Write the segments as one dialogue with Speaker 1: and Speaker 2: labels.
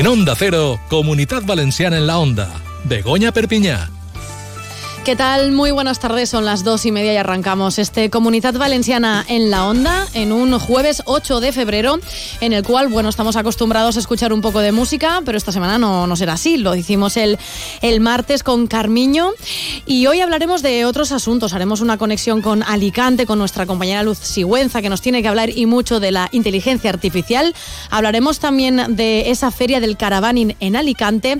Speaker 1: En Onda Cero, Comunidad Valenciana en la Onda. Begoña Perpiñá.
Speaker 2: ¿Qué tal? Muy buenas tardes, son las dos y media y arrancamos este Comunidad Valenciana en la Onda en un jueves 8 de febrero en el cual, bueno, estamos acostumbrados a escuchar un poco de música, pero esta semana no, no será así, lo hicimos el, el martes con Carmiño y hoy hablaremos de otros asuntos, haremos una conexión con Alicante, con nuestra compañera Luz Sigüenza que nos tiene que hablar y mucho de la inteligencia artificial, hablaremos también de esa feria del caravaning en Alicante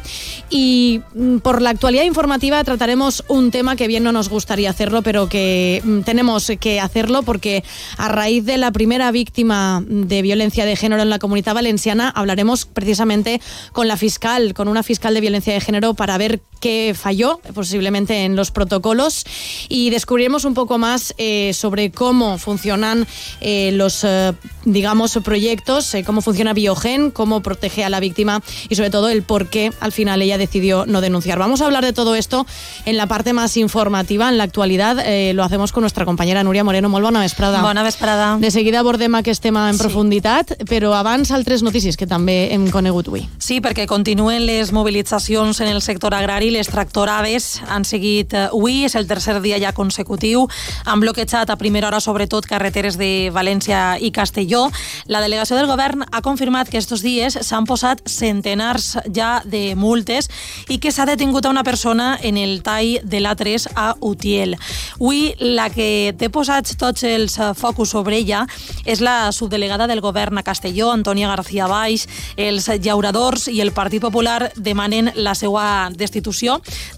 Speaker 2: y mm, por la actualidad informativa trataremos un tema que bien no nos gustaría hacerlo, pero que mm, tenemos que hacerlo porque a raíz de la primera víctima de violencia de género en la comunidad valenciana hablaremos precisamente con la fiscal, con una fiscal de violencia de género para ver qué falló posiblemente en los protocolos y descubriremos un poco más eh, sobre cómo funcionan eh, los, eh, digamos, proyectos, eh, cómo funciona Biogen, cómo protege a la víctima y sobre todo el por qué al final ella decidió no denunciar. Vamos a hablar de todo esto en la parte más informativa, en la actualidad. Eh, lo hacemos con nuestra compañera Núria Moreno. Molt bona vesprada.
Speaker 3: Bona vesprada.
Speaker 2: De seguida abordem aquest tema en
Speaker 3: Sí.
Speaker 2: profunditat, però abans altres notícies que també hem conegut avui.
Speaker 3: Sí, perquè continuen les mobilitzacions en el sector agrari. Les tractorades han seguit eh, avui, és el tercer dia ja consecutiu. Han bloquejat a primera hora, sobretot, carreteres de València i Castelló. La delegació del govern ha confirmat que estos dies s'han posat centenars ja de multes i que s'ha detingut a una persona en el tall de l'A3 a Utiel. Avui, la que té posats tots els eh, focus sobre ella és la subdelegada del govern a Castelló, Antònia García Baix. Els llauradors i el Partit Popular demanen la seva destitució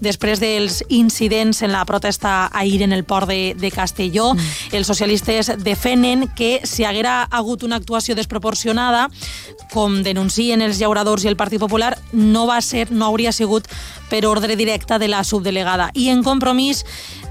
Speaker 3: després dels incidents en la protesta ahir en el port de, de Castelló. Mm. Els socialistes defenen que si haguera hagut una actuació desproporcionada, com denuncien els llauradors i el Partit Popular, no va ser, no hauria sigut per ordre directe de la subdelegada. I en compromís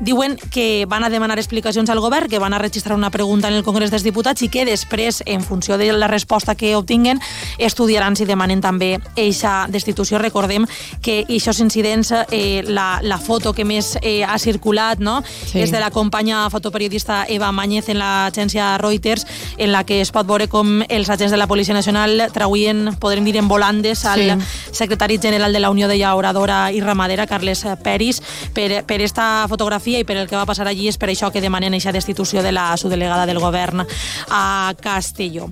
Speaker 3: diuen que van a demanar explicacions al govern, que van a registrar una pregunta en el Congrés dels Diputats i que després, en funció de la resposta que obtinguen, estudiaran si demanen també eixa destitució. Recordem que aquests incidents, eh, la, la foto que més eh, ha circulat no?
Speaker 2: Sí.
Speaker 3: és de la companya fotoperiodista Eva Mañez en l'agència Reuters, en la que es pot veure com els agents de la Policia Nacional trauien, podrem dir, en volandes al
Speaker 2: Sí.
Speaker 3: secretari general de la Unió de Llauradora i Ramadera, Carles Peris, per, per esta fotografia i per el que va passar allí és per això que demanen aquesta destitució de la subdelegada del govern a Castelló.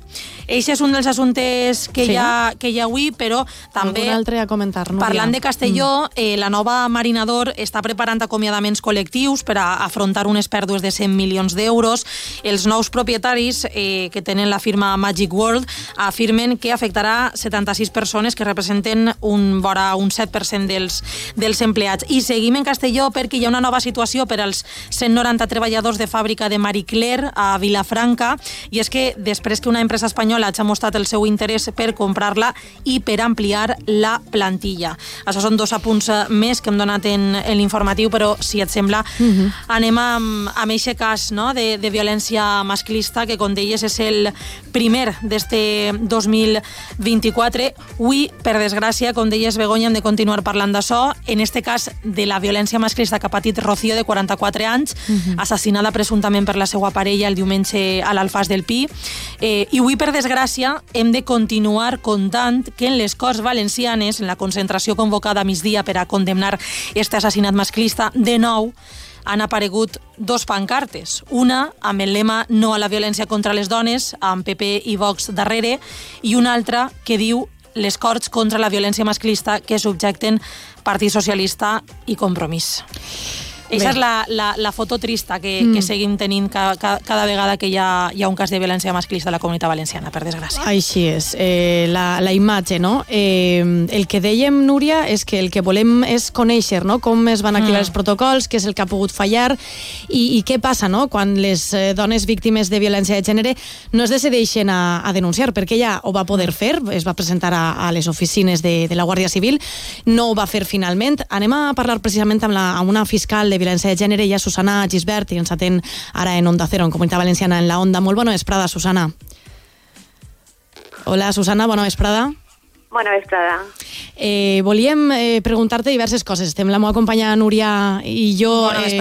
Speaker 3: Eixe és un dels assumptes que,
Speaker 2: Sí.
Speaker 3: hi, ha, que hi ha avui, però també...
Speaker 2: Algun altre a comentar, Núria?
Speaker 3: Parlant de Castelló,
Speaker 2: Mm.
Speaker 3: eh, la nova Marinador està preparant acomiadaments col·lectius per a afrontar unes pèrdues de 100 milions d'euros. Els nous propietaris eh, que tenen la firma Magic World afirmen que afectarà 76 persones que representen un, vora un 7% dels, dels empleats. I seguim en Castelló perquè hi ha una nova situació per als 190 treballadors de fàbrica de Marie Claire a Vilafranca i és que després que una empresa espanyola hagi mostrat el seu interès per comprar-la i per ampliar la plantilla. Això són dos apunts eh, més que hem donat en, en l'informatiu, però si et sembla anem amb, amb aquest cas no? de, de violència masclista que, com deies, és el primer d'este 2024. Avui, per desgràcia, com deies, Begoña, hem de continuar parlant d'això. En este cas, de la violència masclista que ha patit Rocío, de 44 anys, assassinada presumptament per la seva parella el diumenge a l'Alfàs del Pi. Eh, I avui, per desgràcia, hem de continuar contant que en les Corts Valencianes, en la concentració convocada a migdia per a condemnar este assassinat masclista, de nou han aparegut dos pancartes. Una amb el lema No a la violència contra les dones, amb PP i Vox darrere, i una altra que diu les Corts contra la violència masclista que subjecten Partit Socialista i Compromís.
Speaker 2: Bé.
Speaker 3: és la, la, la foto trista que, mm. que seguim tenint ca, ca, cada vegada que hi ha, hi ha un cas de violència masclista a la comunitat valenciana, per desgràcia.
Speaker 2: Així és, eh, la, la imatge, no? Eh, el que dèiem, Núria, és que el que volem és conèixer no? com es van activar
Speaker 3: Mm.
Speaker 2: els protocols, què és el que ha pogut fallar i, i què passa no? quan les eh, dones víctimes de violència de gènere no es decideixen a, a denunciar, perquè ella ho va poder fer, es va presentar a, a les oficines de, de la Guàrdia Civil, no ho va fer finalment. Anem a parlar precisament amb, la, amb una fiscal de violència de gènere, ja Susana Gisbert, i ens atén ara en Onda Cero, en Comunitat Valenciana, en la Onda. Molt bona vesprada, Susana. Hola, Susana, bona vesprada.
Speaker 4: Bona vesprada.
Speaker 2: Eh, volíem eh, preguntar-te diverses coses. Estem la meva companya Núria i jo eh,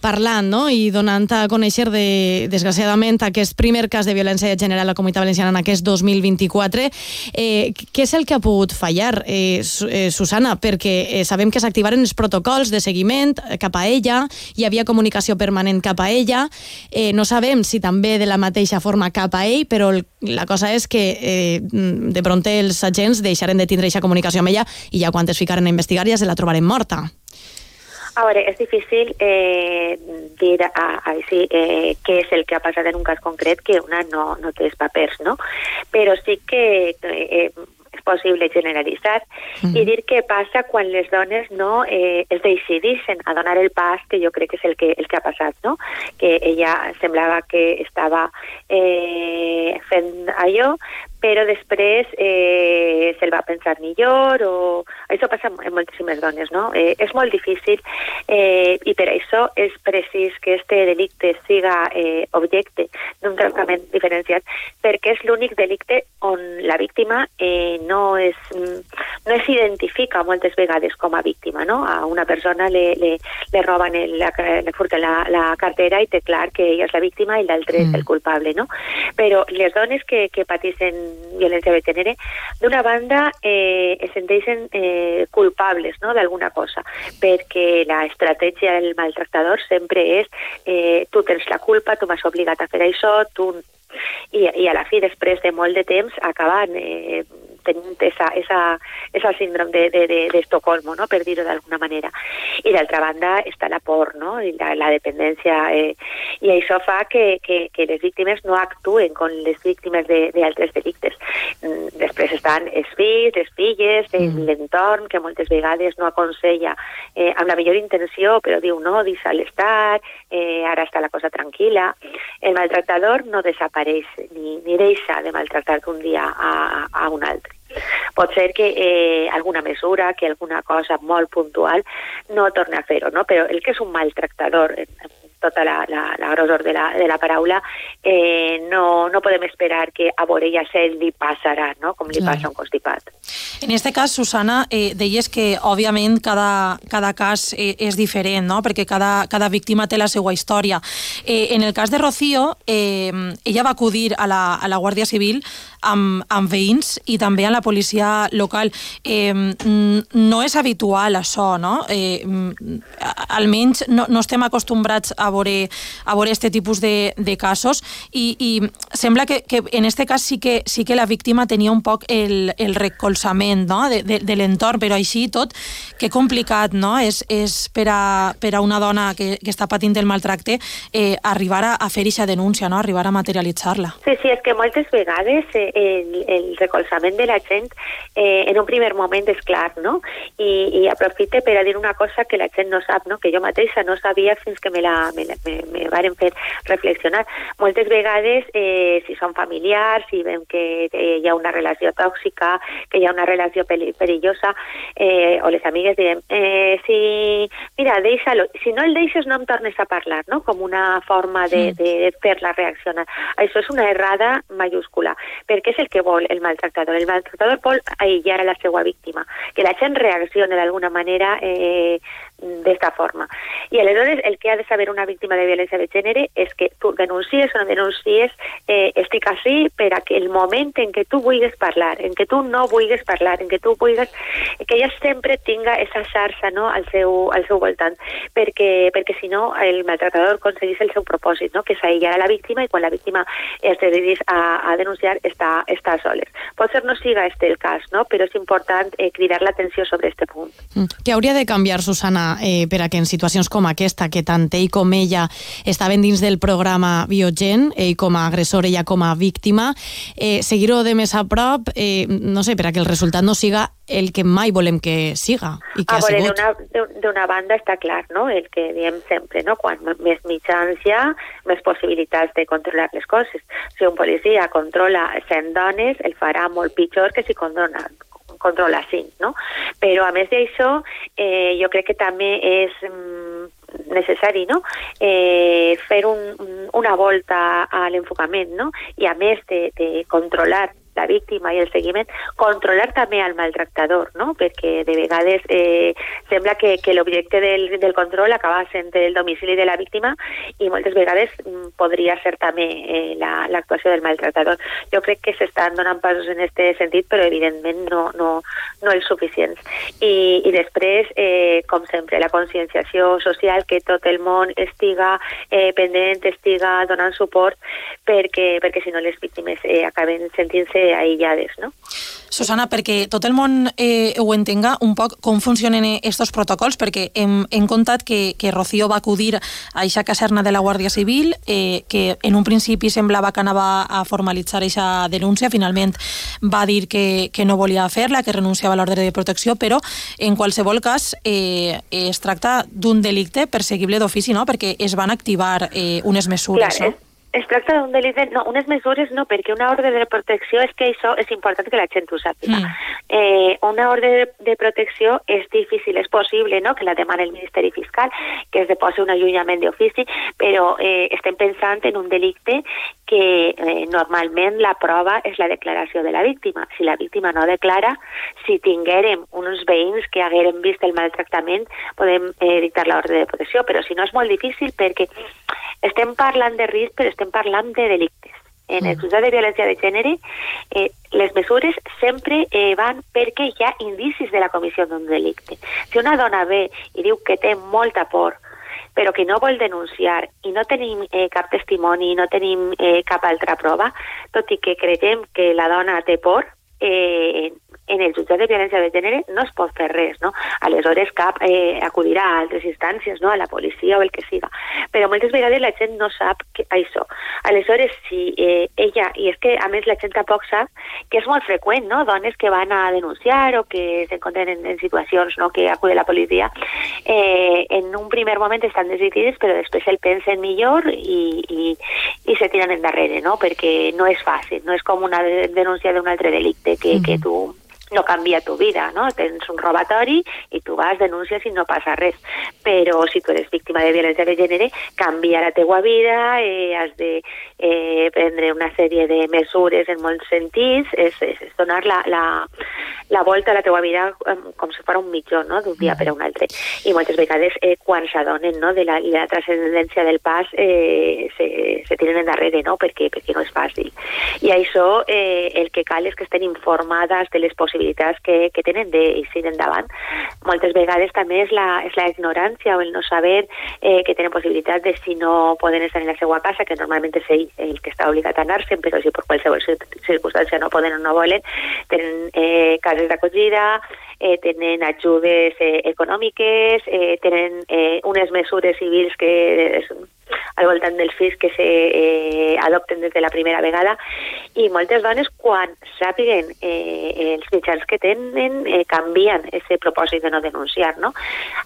Speaker 2: parlant no? i donant a conèixer, de, desgraciadament, aquest primer cas de violència de gènere a la Comunitat Valenciana en aquest 2024. Eh, què és el que ha pogut fallar, eh, eh, Susana? Perquè eh, sabem que s'activaren els protocols de seguiment cap a ella, hi havia comunicació permanent cap a ella, eh, no sabem si també de la mateixa forma cap a ell, però la cosa és que eh, de pronte els agents deixaren de tindre aquesta comunicació amb ella i ja quan es ficaren a investigar ja se la trobarem morta.
Speaker 4: A veure, és difícil eh, dir a, a, sí, eh, què és el que ha passat en un cas concret que una no, no té els papers, no? Però sí que eh, és possible generalitzar mm -hmm. i dir què passa quan les dones no eh, es decideixen a donar el pas, que jo crec que és el que, el que ha passat, no? Que ella semblava que estava eh, fent allò, però després eh, se'l va pensar millor o... Això passa en moltíssimes dones, no? Eh, és molt difícil eh, i per això és precís que este delicte siga eh, objecte d'un tractament diferenciat perquè és l'únic delicte on la víctima eh, no, és, no es identifica moltes vegades com a víctima, no? A una persona le, le, le roben, el, la, le furten la, la cartera i té clar que ella és la víctima i l'altre mm. és el culpable, no? Però les dones que, que pateixen violència de gènere, d'una banda eh, es senteixen eh, culpables no, d'alguna cosa, perquè la estratègia del maltractador sempre és eh, tu tens la culpa, tu m'has obligat a fer això, tu... I, I a la fi, després de molt de temps, acaben eh, tenint esa, esa, esa síndrome de, de, de, de Estocolmo, no? per dir-ho d'alguna manera. I d'altra banda està la por, no? I la, la dependència, eh, i això fa que, que, que les víctimes no actuen com les víctimes d'altres de, delictes. Mm, després estan els fills, les filles, mm. l'entorn, que moltes vegades no aconsella eh, amb la millor intenció, però diu no, deixa l'estat, eh, ara està la cosa tranquil·la. El maltractador no desapareix ni, ni deixa de maltractar d'un dia a, a un altre. Pot ser que eh, alguna mesura, que alguna cosa molt puntual no torni a fer-ho, no? però el que és un maltractador, tota la, la, la grosor de la, de la paraula, eh, no, no podem esperar que a Borella se li passarà, no? com li Clar. passa un constipat.
Speaker 3: En este cas, Susana, eh, deies que, òbviament, cada, cada cas eh, és diferent, no? perquè cada, cada víctima té la seva història. Eh, en el cas de Rocío, eh, ella va acudir a la, a la Guàrdia Civil amb, amb veïns i també a la policia local. Eh, no és habitual això, no? Eh, almenys no, no estem acostumbrats a veure, a veure este tipus de, de casos i, i sembla que, que en este cas sí que, sí que la víctima tenia un poc el, el recolzament no? de, de, de l'entorn, però així tot, que complicat no? és, és per, a, per a una dona que, que està patint el maltracte eh, arribar a, a fer aquesta denúncia, no? arribar a materialitzar-la.
Speaker 4: Sí, sí, és que moltes vegades eh, el, el recolzament de la gent eh, en un primer moment és clar, no? I, i aprofite per a dir una cosa que la gent no sap, no? que jo mateixa no sabia fins que me la, me, me, me varen fer reflexionar. Moltes vegades, eh, si són familiars, si veiem que eh, hi ha una relació tòxica, que hi ha una relació perillosa, eh, o les amigues direm, eh, si, mira, deixa-lo, si no el deixes no em tornes a parlar, no? com una forma de, de, de fer-la reaccionar. Això és una errada mayúscula, perquè és el que vol el maltractador. El maltractador vol aïllar a la seva víctima, que la gent reaccioni d'alguna manera eh, d'esta forma. I aleshores el que ha de saber una víctima de violència de gènere és que tu denuncies o no denuncies, eh, estic així per a que el moment en què tu vulguis parlar, en què tu no vulguis parlar, en què tu vulguis... que ella sempre tinga esa xarxa no, al, seu, al seu voltant, perquè, perquè si no el maltratador aconseguís el seu propòsit, no, que és aïllar a la víctima i quan la víctima es decidís a, a denunciar està, està soles. Pot ser no siga este el cas, no? però és important eh, cridar l'atenció sobre este punt.
Speaker 2: Mm. Què hauria de canviar, Susana, eh, per a que en situacions com aquesta, que tant ell com ella estaven dins del programa Biogen, ell com a agressor, ella com a víctima, eh, seguir-ho de més a prop, eh, no sé, per a que el resultat no siga el que mai volem que siga i que a ha sigut.
Speaker 4: D'una banda està clar, no? el que diem sempre, no? quan més mitjans hi ha, més possibilitats de controlar les coses. Si un policia controla 100 dones, el farà molt pitjor que si controla, controla 5, no? Però a més d'això, eh, jo crec que també és mm, necessari no? eh, fer un, una volta a l'enfocament no? i a més de, de controlar la víctima i el seguiment, controlar també el maltractador, no? perquè de vegades eh, sembla que, que l'objecte del, control acaba sent el domicili de la víctima i moltes vegades mm, podria ser també eh, l'actuació la, del maltractador. Jo crec que s'estan donant passos en aquest sentit, però evidentment no, no, no els suficients. I, i després, eh, la conscienciació social, que tot el món estiga eh, pendent, estiga donant suport, perquè, perquè si no les víctimes eh, acaben sentint-se aïllades, no?
Speaker 3: Susana, perquè tot el món eh, ho entenga un poc com funcionen aquests protocols, perquè hem, hem contat que, que Rocío va acudir a aquesta caserna de la Guàrdia Civil, eh, que en un principi semblava que anava a formalitzar aquesta denúncia, finalment va dir que, que no volia fer-la, que renunciava a l'ordre de protecció, però en qualsevol cas eh, es tracta d'un delicte perseguible d'ofici, no? perquè es van activar eh, unes mesures.
Speaker 4: Clar, no? Es tracta d'un delit, no, unes mesures no, perquè una ordre de protecció és que això és important que la gent ho sàpiga. Mm. Eh, una ordre de, de protecció és difícil, és possible no, que la demani el Ministeri Fiscal, que es deposi un allunyament d'ofici, però eh, estem pensant en un delicte que eh, normalment la prova és la declaració de la víctima. Si la víctima no declara, si tinguérem uns veïns que haguérem vist el maltractament, podem eh, dictar l'ordre de protecció, però si no és molt difícil perquè estem parlant de risc, però estem parlant de delictes. En el jutjat de violència de gènere, eh, les mesures sempre eh, van perquè hi ha indicis de la comissió d'un delicte. Si una dona ve i diu que té molta por, però que no vol denunciar i no tenim eh, cap testimoni, no tenim eh, cap altra prova, tot i que creiem que la dona té por, eh, en el jutjat de violència de gènere no es pot fer res, no? Aleshores cap eh, acudirà a altres instàncies, no? a la policia o el que siga. Però moltes vegades la gent no sap que, això. Aleshores, si eh, ella, i és que a més la gent tampoc que és molt freqüent, no? Dones que van a denunciar o que s'encontren en, en situacions no? que acude la policia, eh, en un primer moment estan decidides, però després el pensen millor i, i, i se tiren endarrere, no? Perquè no és fàcil, no és com una denúncia d'un altre delicte que, mm -hmm. que tu no canvia tu vida, no? Tens un robatori i tu vas, denúncies i no passa res. Però si tu eres víctima de violència de gènere, canvia la teua vida, eh, has de eh, prendre una sèrie de mesures en molts sentits, és, és, és donar la, la, la volta a la teua vida com si fos un mitjó, no?, d'un dia per a un altre. I moltes vegades, eh, quan s'adonen no, de la, la transcendència del pas, eh, se, se tiren endarrere, no?, perquè, perquè no és fàcil. I això, eh, el que cal és que estem informades de les possibilitats possibilitats que, que tenen d'eixir endavant. Moltes vegades també és la, és la ignorància o el no saber eh, que tenen possibilitat de si no poden estar en la seva casa, que normalment és ell el que està obligat a anar-se'n, però si per qualsevol circumstància no poden o no volen, tenen eh, cases d'acollida, eh, tenen ajudes eh, econòmiques, eh, tenen eh, unes mesures civils que al voltant dels fills que se eh, des de la primera vegada i moltes dones quan sàpiguen eh, els mitjans que tenen eh, canvien aquest propòsit de no denunciar no?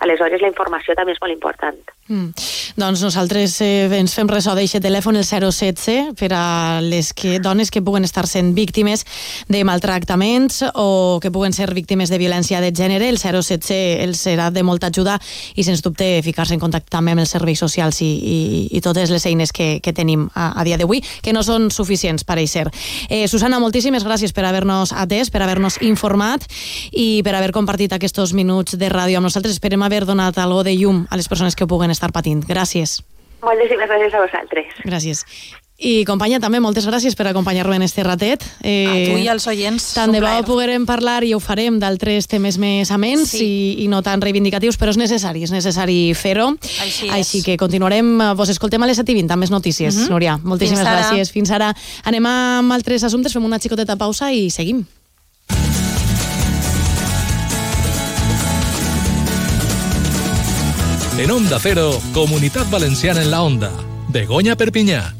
Speaker 4: aleshores la informació també és molt important mm.
Speaker 2: Doncs nosaltres eh, ens fem ressò d'aquest telèfon el 016 per a les que, dones que puguen estar sent víctimes de maltractaments o que puguen ser víctimes de violència de gènere el 016 els serà de molta ajuda i sens dubte ficar-se en contacte també amb els serveis socials i, i i, totes les eines que, que tenim a, a dia d'avui, que no són suficients, pareixer. Eh, Susana, moltíssimes gràcies per haver-nos atès, per haver-nos informat i per haver compartit aquests minuts de ràdio amb nosaltres. Esperem haver donat algo de llum a les persones que puguen estar patint. Gràcies.
Speaker 4: Moltíssimes gràcies a vosaltres.
Speaker 2: Gràcies. I companya, també moltes gràcies per acompanyar-me en este ratet.
Speaker 3: Eh, a tu i als oients.
Speaker 2: Tant de bo poguerem parlar i ho farem d'altres temes més amens sí. i, i no tan reivindicatius, però és necessari, és necessari fer-ho. Així, Així que continuarem, vos escoltem a les 7 i 20 amb més notícies, uh mhm. -huh. Núria. Moltíssimes Fins gràcies. Fins ara. Anem amb altres assumptes, fem una xicoteta pausa i seguim.
Speaker 1: En Onda Cero, Comunitat Valenciana en la Onda. Begoña Perpiñá.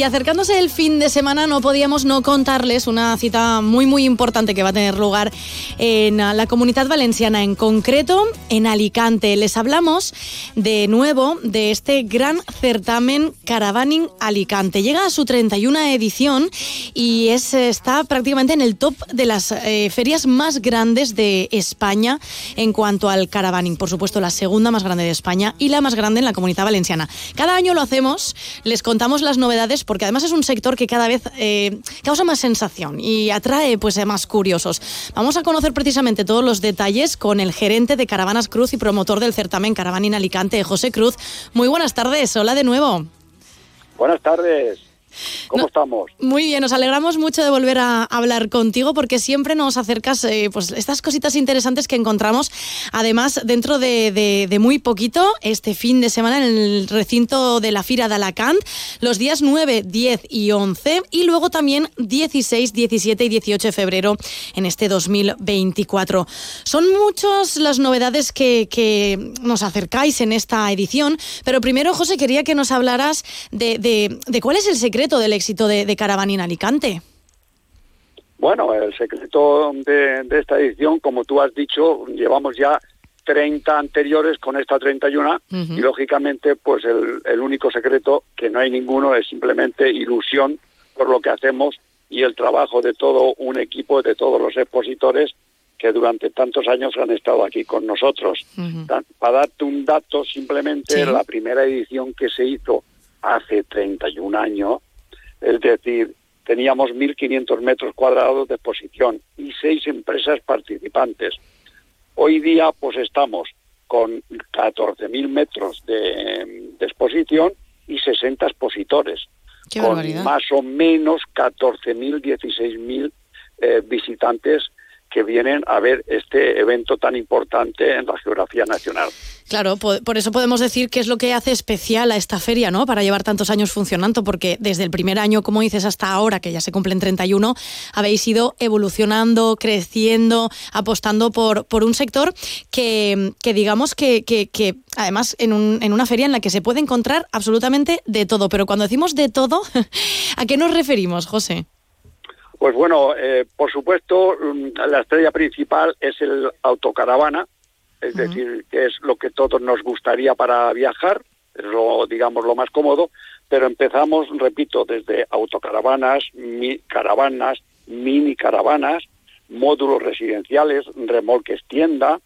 Speaker 2: Y acercándose el fin de semana no podíamos no contarles una cita muy muy importante que va a tener lugar en la comunidad valenciana, en concreto en Alicante. Les hablamos de nuevo de este gran certamen Caravaning Alicante. Llega a su 31 edición y es, está prácticamente en el top de las eh, ferias más grandes de España en cuanto al caravaning. Por supuesto, la segunda más grande de España y la más grande en la comunidad valenciana. Cada año lo hacemos, les contamos las novedades porque además es un sector que cada vez eh, causa más sensación y atrae pues a más curiosos. Vamos a conocer precisamente todos los detalles con el gerente de Caravanas Cruz y promotor del certamen Caravaning Alicante, José Cruz. Muy buenas tardes, hola de nuevo.
Speaker 5: Buenas tardes. ¿Cómo estamos?
Speaker 2: Muy bien, nos alegramos mucho de volver a hablar contigo porque siempre nos acercas eh, pues estas cositas interesantes que encontramos. Además, dentro de, muy poquito, este fin de semana en el recinto de la Fira de Alacant, los días 9, 10 y 11 y luego también 16, 17 y 18 de febrero en este 2024. Son muchas las novedades que, nos acercáis en esta edición, pero primero, José, quería que nos hablaras de, de cuál es el secreto del éxito de, de en Alicante?
Speaker 5: Bueno, el secreto de, esta edición, como tú has dicho, llevamos ya 30 anteriores con esta 31 y lógicamente pues el, el, único secreto que no hay ninguno es simplemente ilusión por lo que hacemos y el trabajo de todo un equipo, de todos los expositores que durante tantos años han estado aquí con nosotros. Para darte un dato, simplemente la primera edición que se hizo hace 31 años es decir, teníamos 1.500 metros cuadrados de exposición y seis empresas participantes. Hoy día, pues estamos con 14.000 metros de, exposición y 60 expositores, con más o menos 14.000, 16.000 eh, visitantes que vienen a ver este evento tan importante en la geografía nacional.
Speaker 2: Claro, por, eso podemos decir que es lo que hace especial a esta feria, ¿no? Para llevar tantos años funcionando, porque desde el primer año, como dices, hasta ahora, que ya se cumplen 31, habéis ido evolucionando, creciendo, apostando por, por un sector que, que digamos que, que, además en, un, en una feria en la que se puede encontrar absolutamente de todo. Pero cuando decimos de todo, ¿a qué nos referimos, José?
Speaker 5: Pues bueno, eh, por supuesto, mm, la estrella principal es el autocaravana, es decir, que es lo que todos nos gustaría para viajar, es lo, digamos, lo más cómodo, pero empezamos, repito, desde autocaravanas, mi, caravanas, mini caravanas, módulos residenciales, remolques tienda,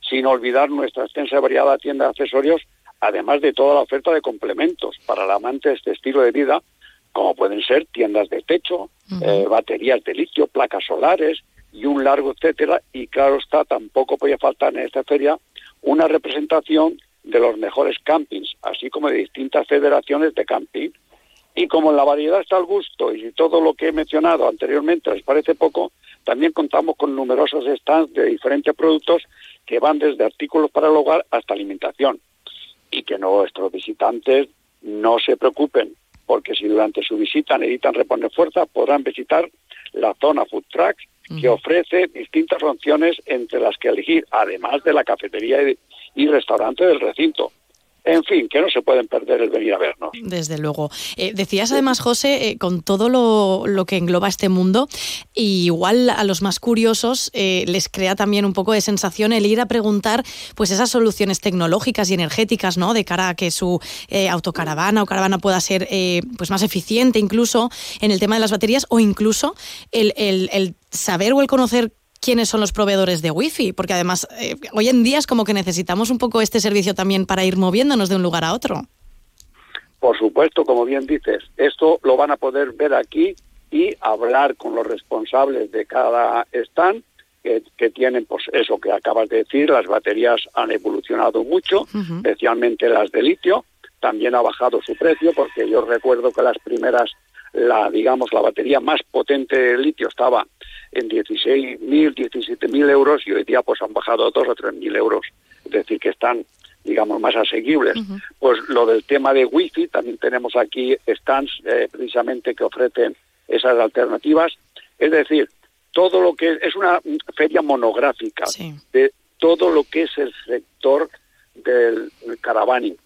Speaker 5: sin olvidar nuestra extensa y variada tienda de accesorios, además de toda la oferta de complementos para el amante de este estilo de vida, como pueden ser tiendas de techo, eh, baterías de litio, placas solares y un largo etcétera. Y claro está, tampoco podía faltar en esta feria una representación de los mejores campings, así como de distintas federaciones de camping. Y como la variedad está al gusto y todo lo que he mencionado anteriormente les parece poco, también contamos con numerosos stands de diferentes productos que van desde artículos para el hogar hasta alimentación. Y que nuestros visitantes no se preocupen, porque si durante su visita necesitan reponer fuerza, podrán visitar la zona Food Trucks, que ofrece distintas opciones entre las que elegir, además de la cafetería y restaurante del recinto. En fin, que no se pueden perder el venir a vernos.
Speaker 2: Desde luego. Eh, decías además, José, eh, con todo lo, que engloba este mundo, igual a los más curiosos eh, les crea también un poco de sensación el ir a preguntar pues esas soluciones tecnológicas y energéticas, ¿no? De cara a que su autocaravana o caravana pueda ser pues más eficiente, incluso en el tema de las baterías, o incluso el, el saber o el conocer quiénes son los proveedores de wifi, porque además eh, hoy en día es como que necesitamos un poco este servicio también para ir moviéndonos de un lugar a otro.
Speaker 5: Por supuesto, como bien dices, esto lo van a poder ver aquí y hablar con los responsables de cada stand que, tienen, pues eso que acabas de decir, las baterías han evolucionado mucho, especialmente las de litio, también ha bajado su precio, porque yo recuerdo que las primeras, la digamos, la batería más potente de litio estaba en 16.000, 17.000 euros y hoy día pues han bajado a 2 o 3.000 euros. Es decir, que están, digamos, más asequibles. Pues lo del tema de wifi, también tenemos aquí stands eh, precisamente que ofrecen esas alternativas. Es decir, todo lo que es, una feria monográfica de todo lo que es el sector del caravaning.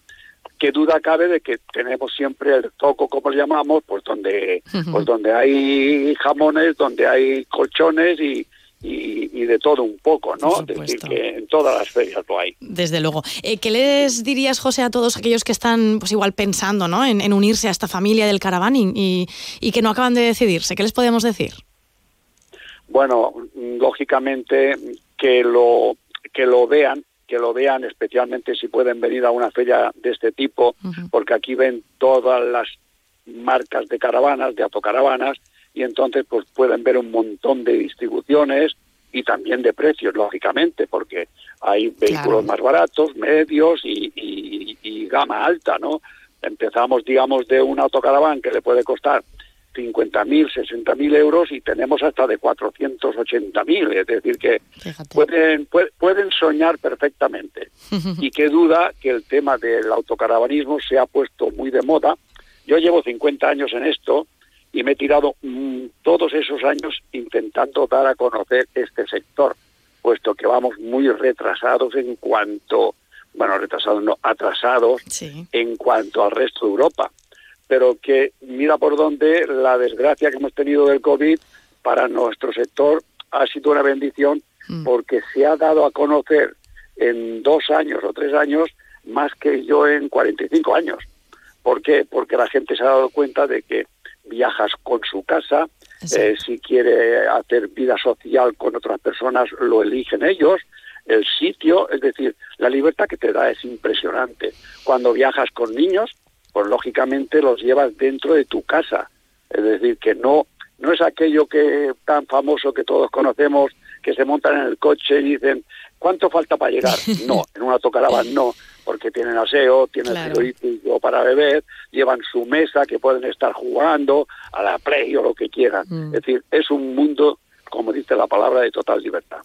Speaker 5: Qué duda cabe de que tenemos siempre el toco, como le llamamos, pues donde, pues donde hay jamones, donde hay colchones y, y, de todo un poco, ¿no? Es decir, que en todas las ferias lo hay.
Speaker 2: Desde luego. Eh, ¿Qué les dirías, José, a todos aquellos que están, pues igual pensando, ¿no? En, unirse a esta familia del caravaning y, y que no acaban de decidirse? ¿Qué les podemos decir?
Speaker 5: Bueno, lógicamente que lo que lo vean, que lo vean especialmente si pueden venir a una feria de este tipo, porque aquí ven todas las marcas de caravanas, de autocaravanas, y entonces pues pueden ver un montón de distribuciones y también de precios, lógicamente, porque hay vehículos más baratos, medios y, y, gama alta, ¿no? Empezamos, digamos, de un autocaraván que le puede costar 50.000, 60.000 euros y tenemos hasta de 480.000, es decir, que pueden, pueden soñar perfectamente. y qué duda que el tema del autocaravanismo se ha puesto muy de moda. Yo llevo 50 años en esto y me he tirado mm, todos esos años intentando dar a conocer este sector, puesto que vamos muy retrasados en cuanto, bueno, retrasados no, atrasados en cuanto al resto de Europa pero que mira por dónde la desgracia que hemos tenido del COVID para nuestro sector ha sido una bendición mm. porque se ha dado a conocer en dos años o tres años más que yo en 45 años. ¿Por qué? Porque la gente se ha dado cuenta de que viajas con su casa, eh, si quiere hacer vida social con otras personas, lo eligen ellos, el sitio, es decir, la libertad que te da es impresionante. Cuando viajas con niños, pues lógicamente los llevas dentro de tu casa. Es decir, que no, no es aquello que tan famoso que todos conocemos, que se montan en el coche y dicen, ¿cuánto falta para llegar? No, en una autocaravana no, porque tienen aseo, tienen claro. para beber, llevan su mesa que pueden estar jugando a la play o lo que quieran. Mm. Es decir, es un mundo como dice la palabra, de total libertad.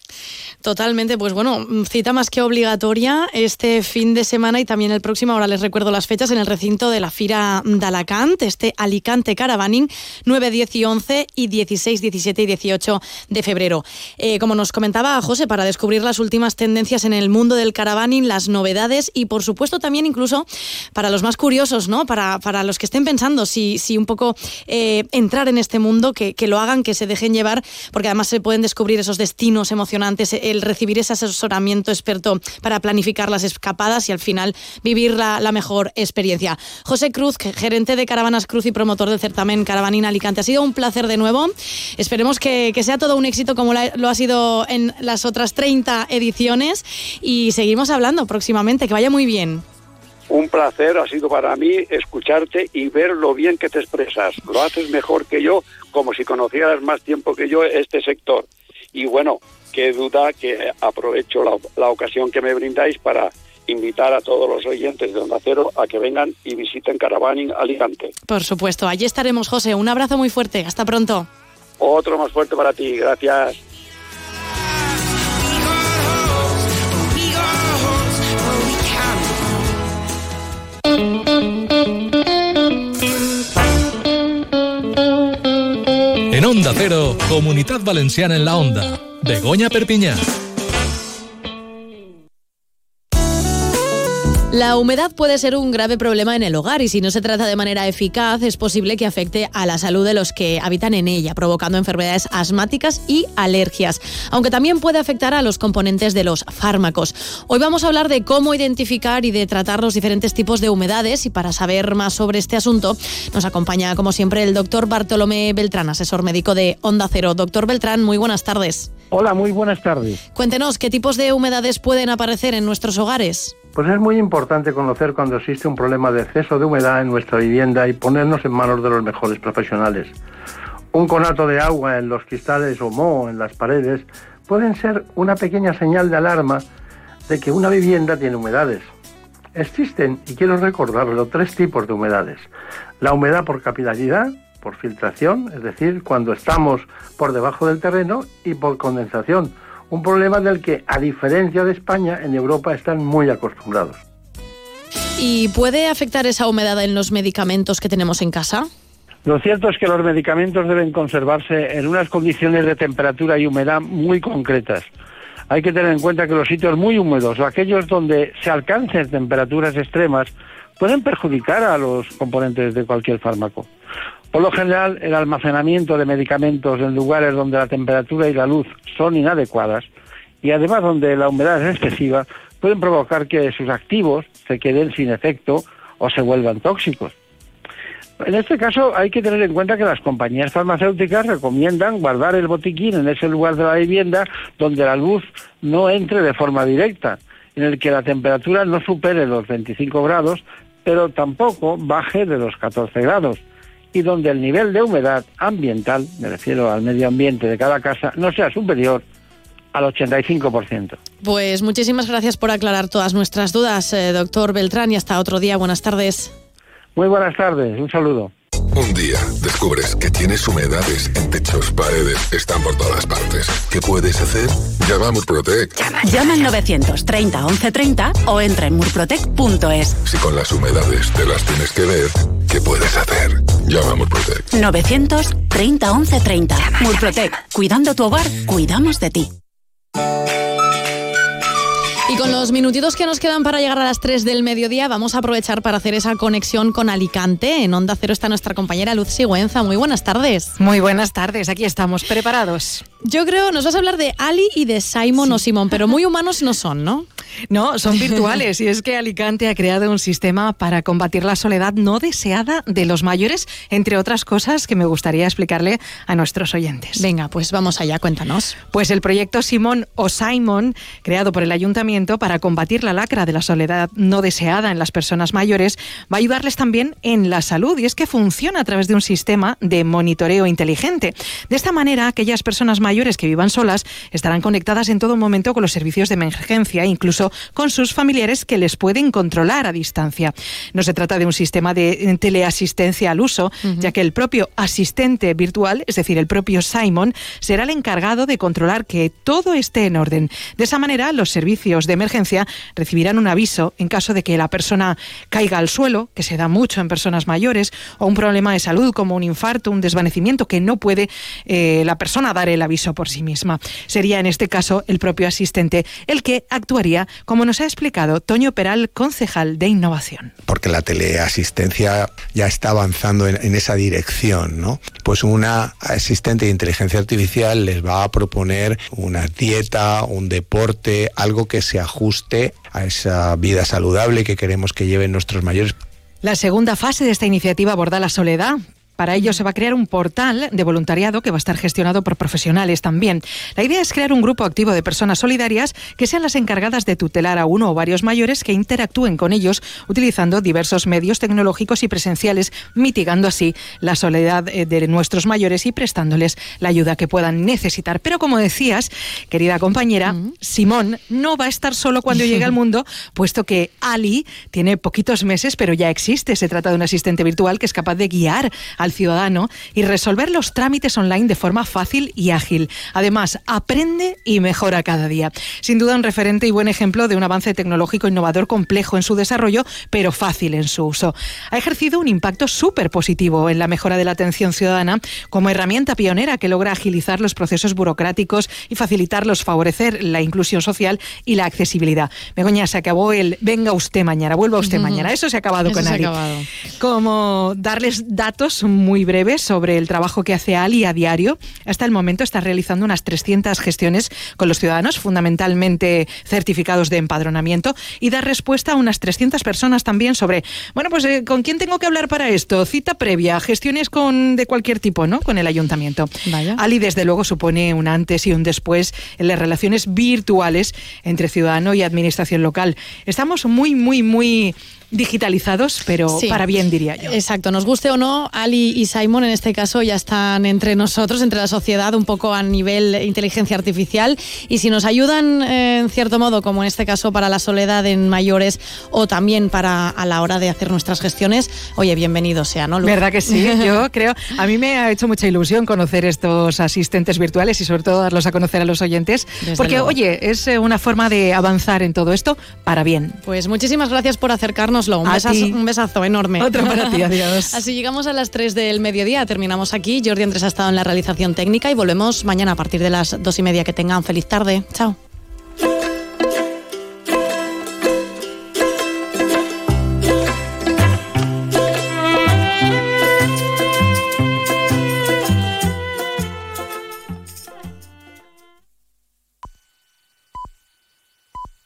Speaker 2: Totalmente, pues bueno, cita más que obligatoria este fin de semana y también el próximo, ahora les recuerdo las fechas, en el recinto de la Fira de Alicante, este Alicante Caravaning, 9, 10 y 11 y 16, 17 y 18 de febrero. Eh, como nos comentaba José, para descubrir las últimas tendencias en el mundo del caravaning, las novedades y por supuesto también incluso para los más curiosos, ¿no? Para, para los que estén pensando si, si un poco eh, entrar en este mundo, que, que lo hagan, que se dejen llevar, porque se pueden descubrir esos destinos emocionantes, el recibir ese asesoramiento experto para planificar las escapadas y al final vivir la, mejor experiencia. José Cruz, gerente de Caravanas Cruz y promotor del certamen Caravanina Alicante. Ha sido un placer de nuevo. Esperemos que, sea todo un éxito como lo ha sido en las otras 30 ediciones y seguimos hablando próximamente. Que vaya muy bien.
Speaker 5: Un placer ha sido para mí escucharte y ver lo bien que te expresas. Lo haces mejor que yo, como si conocieras más tiempo que yo este sector. Y bueno, qué duda que aprovecho la, ocasión que me brindáis para invitar a todos los oyentes de Onda Cero a que vengan y visiten Caravaning Alicante.
Speaker 2: Por supuesto, allí estaremos, José. Un abrazo muy fuerte. Hasta pronto.
Speaker 5: Otro más fuerte para ti. Gracias.
Speaker 1: Onda Cero, Comunidad Valenciana en la Onda. Begoña Perpiñán.
Speaker 2: La humedad puede ser un grave problema en el hogar y si no se trata de manera eficaz es posible que afecte a la salud de los que habitan en ella, provocando enfermedades asmáticas y alergias, aunque también puede afectar a los componentes de los fármacos. Hoy vamos a hablar de cómo identificar y de tratar los diferentes tipos de humedades y para saber más sobre este asunto nos acompaña como siempre el doctor Bartolomé Beltrán, asesor médico de Onda Cero. Doctor Beltrán, muy buenas tardes.
Speaker 6: Hola, muy buenas tardes.
Speaker 2: Cuéntenos, ¿qué tipos de humedades pueden aparecer en nuestros hogares?
Speaker 6: Pues es muy importante conocer cuando existe un problema de exceso de humedad en nuestra vivienda y ponernos en manos de los mejores profesionales. Un conato de agua en los cristales o moho en las paredes pueden ser una pequeña señal de alarma de que una vivienda tiene humedades. Existen, y quiero recordarlo, tres tipos de humedades. La humedad por capilaridad, por filtración, es decir, cuando estamos por debajo del terreno, y por condensación, un problema del que, a diferencia de España, en Europa están muy acostumbrados.
Speaker 2: ¿Y puede afectar esa humedad en los medicamentos que tenemos en casa?
Speaker 6: Lo cierto es que los medicamentos deben conservarse en unas condiciones de temperatura y humedad muy concretas. Hay que tener en cuenta que los sitios muy húmedos o aquellos donde se alcancen temperaturas extremas pueden perjudicar a los componentes de cualquier fármaco. Por lo general, el almacenamiento de medicamentos en lugares donde la temperatura y la luz son inadecuadas y además donde la humedad es excesiva pueden provocar que sus activos se queden sin efecto o se vuelvan tóxicos. En este caso hay que tener en cuenta que las compañías farmacéuticas recomiendan guardar el botiquín en ese lugar de la vivienda donde la luz no entre de forma directa, en el que la temperatura no supere los 25 grados, pero tampoco baje de los 14 grados, y donde el nivel de humedad ambiental, me refiero al medio ambiente de cada casa, no sea superior al 85%.
Speaker 2: Pues muchísimas gracias por aclarar todas nuestras dudas, eh, doctor Beltrán, y hasta otro día. Buenas tardes.
Speaker 6: Muy buenas tardes, un saludo.
Speaker 7: Un día descubres que tienes humedades en techos, paredes, están por todas partes. ¿Qué puedes hacer? Llama a Murprotec.
Speaker 8: Llama, llama al 930 1130 o entra en murprotec.es.
Speaker 7: Si con las humedades te las tienes que ver, ¿qué puedes hacer? Llama a Murprotec.
Speaker 8: 930 1130. Murprotec. Cuidando tu hogar, cuidamos de ti.
Speaker 2: Y con los minutitos que nos quedan para llegar a las 3 del mediodía, vamos a aprovechar para hacer esa conexión con Alicante. En Onda Cero está nuestra compañera Luz Sigüenza. Muy buenas tardes.
Speaker 9: Muy buenas tardes, aquí estamos, preparados.
Speaker 2: Yo creo, nos vas a hablar de Ali y de Simon o Simón, pero muy humanos no son, ¿no?
Speaker 9: No, son virtuales. y es que Alicante ha creado un sistema para combatir la soledad no deseada de los mayores, entre otras cosas que me gustaría explicarle a nuestros oyentes.
Speaker 2: Venga, pues vamos allá, cuéntanos.
Speaker 9: Pues el proyecto Simón o Simon, creado por el ayuntamiento, para combatir la lacra de la soledad no deseada en las personas mayores va a ayudarles también en la salud y es que funciona a través de un sistema de monitoreo inteligente. De esta manera, aquellas personas mayores que vivan solas estarán conectadas en todo momento con los servicios de emergencia, incluso con sus familiares que les pueden controlar a distancia. No se trata de un sistema de teleasistencia al uso, ya que el propio asistente virtual, es decir, el propio Simon, será el encargado de controlar que todo esté en orden. De esa manera, los servicios de emergencia recibirán un aviso en caso de que la persona caiga al suelo, que se da mucho en personas mayores, o un problema de salud como un infarto, un desvanecimiento, que no puede eh, la persona dar el aviso por sí misma. Sería en este caso el propio asistente el que actuaría, como nos ha explicado Toño Peral, concejal de innovación.
Speaker 10: Porque la teleasistencia ya está avanzando en, en esa dirección, ¿no? Pues una asistente de inteligencia artificial les va a proponer una dieta, un deporte, algo que se ajuste a esa vida saludable que queremos que lleven nuestros mayores.
Speaker 9: La segunda fase de esta iniciativa aborda la soledad, para ello se va a crear un portal de voluntariado que va a estar gestionado por profesionales también. La idea es crear un grupo activo de personas solidarias que sean las encargadas de tutelar a uno o varios mayores que interactúen con ellos utilizando diversos medios tecnológicos y presenciales, mitigando así la soledad eh, de nuestros mayores y prestándoles la ayuda que puedan necesitar. Pero como decías, querida compañera, Simón no va a estar solo cuando llegue al mundo, puesto que Ali tiene poquitos meses, pero ya existe. Se trata de un asistente virtual que es capaz de guiar a al ciudadano y resolver los trámites online de forma fácil y ágil. Además, aprende y mejora cada día. Sin duda un referente y buen ejemplo de un avance tecnológico innovador complejo en su desarrollo, pero fácil en su uso. Ha ejercido un impacto súper positivo en la mejora de la atención ciudadana como herramienta pionera que logra agilizar los procesos burocráticos y facilitarlos, favorecer la inclusión social y la accesibilidad. Begoña, se acabó el venga usted mañana, vuelva usted mañana. Eso se ha acabado
Speaker 2: Eso
Speaker 9: con Ari.
Speaker 2: acabado.
Speaker 9: Como darles datos muy breves sobre el trabajo que hace Ali a diario. Hasta el momento está realizando unas 300 gestiones con los ciudadanos, fundamentalmente certificados de empadronamiento, y da respuesta a unas 300 personas también sobre, bueno, pues eh, con quién tengo que hablar para esto, cita previa, gestiones con de cualquier tipo, ¿no? Con el ayuntamiento. Ali desde luego supone un antes y un después en las relaciones virtuales entre ciudadano y administración local. Estamos muy, muy, muy digitalizados, pero
Speaker 2: Sí.
Speaker 9: para bien diría yo.
Speaker 2: Exacto, nos guste o no, Ali y Simon en este caso ya están entre nosotros, entre la sociedad, un poco a nivel inteligencia artificial. Y si nos ayudan, eh, en cierto modo, como en este caso para la soledad en mayores o también para a la hora de hacer nuestras gestiones, oye, bienvenido sea, ¿no? Lu?
Speaker 9: ¿Verdad que sí? Yo creo, a mí me ha hecho mucha ilusión conocer estos asistentes virtuales y sobre todo darlos a conocer a los oyentes,
Speaker 2: Desde
Speaker 9: porque
Speaker 2: luego.
Speaker 9: oye, es eh, una forma de avanzar en todo esto para bien.
Speaker 2: Pues muchísimas gracias por besazo, un besazo enorme.
Speaker 9: Otro para ti, adiós.
Speaker 2: Así llegamos a las 3 del mediodía. Terminamos aquí. Jordi Andrés ha estado en la realización técnica y volvemos mañana a partir de las 2 y media. Que tengan feliz tarde. Chao.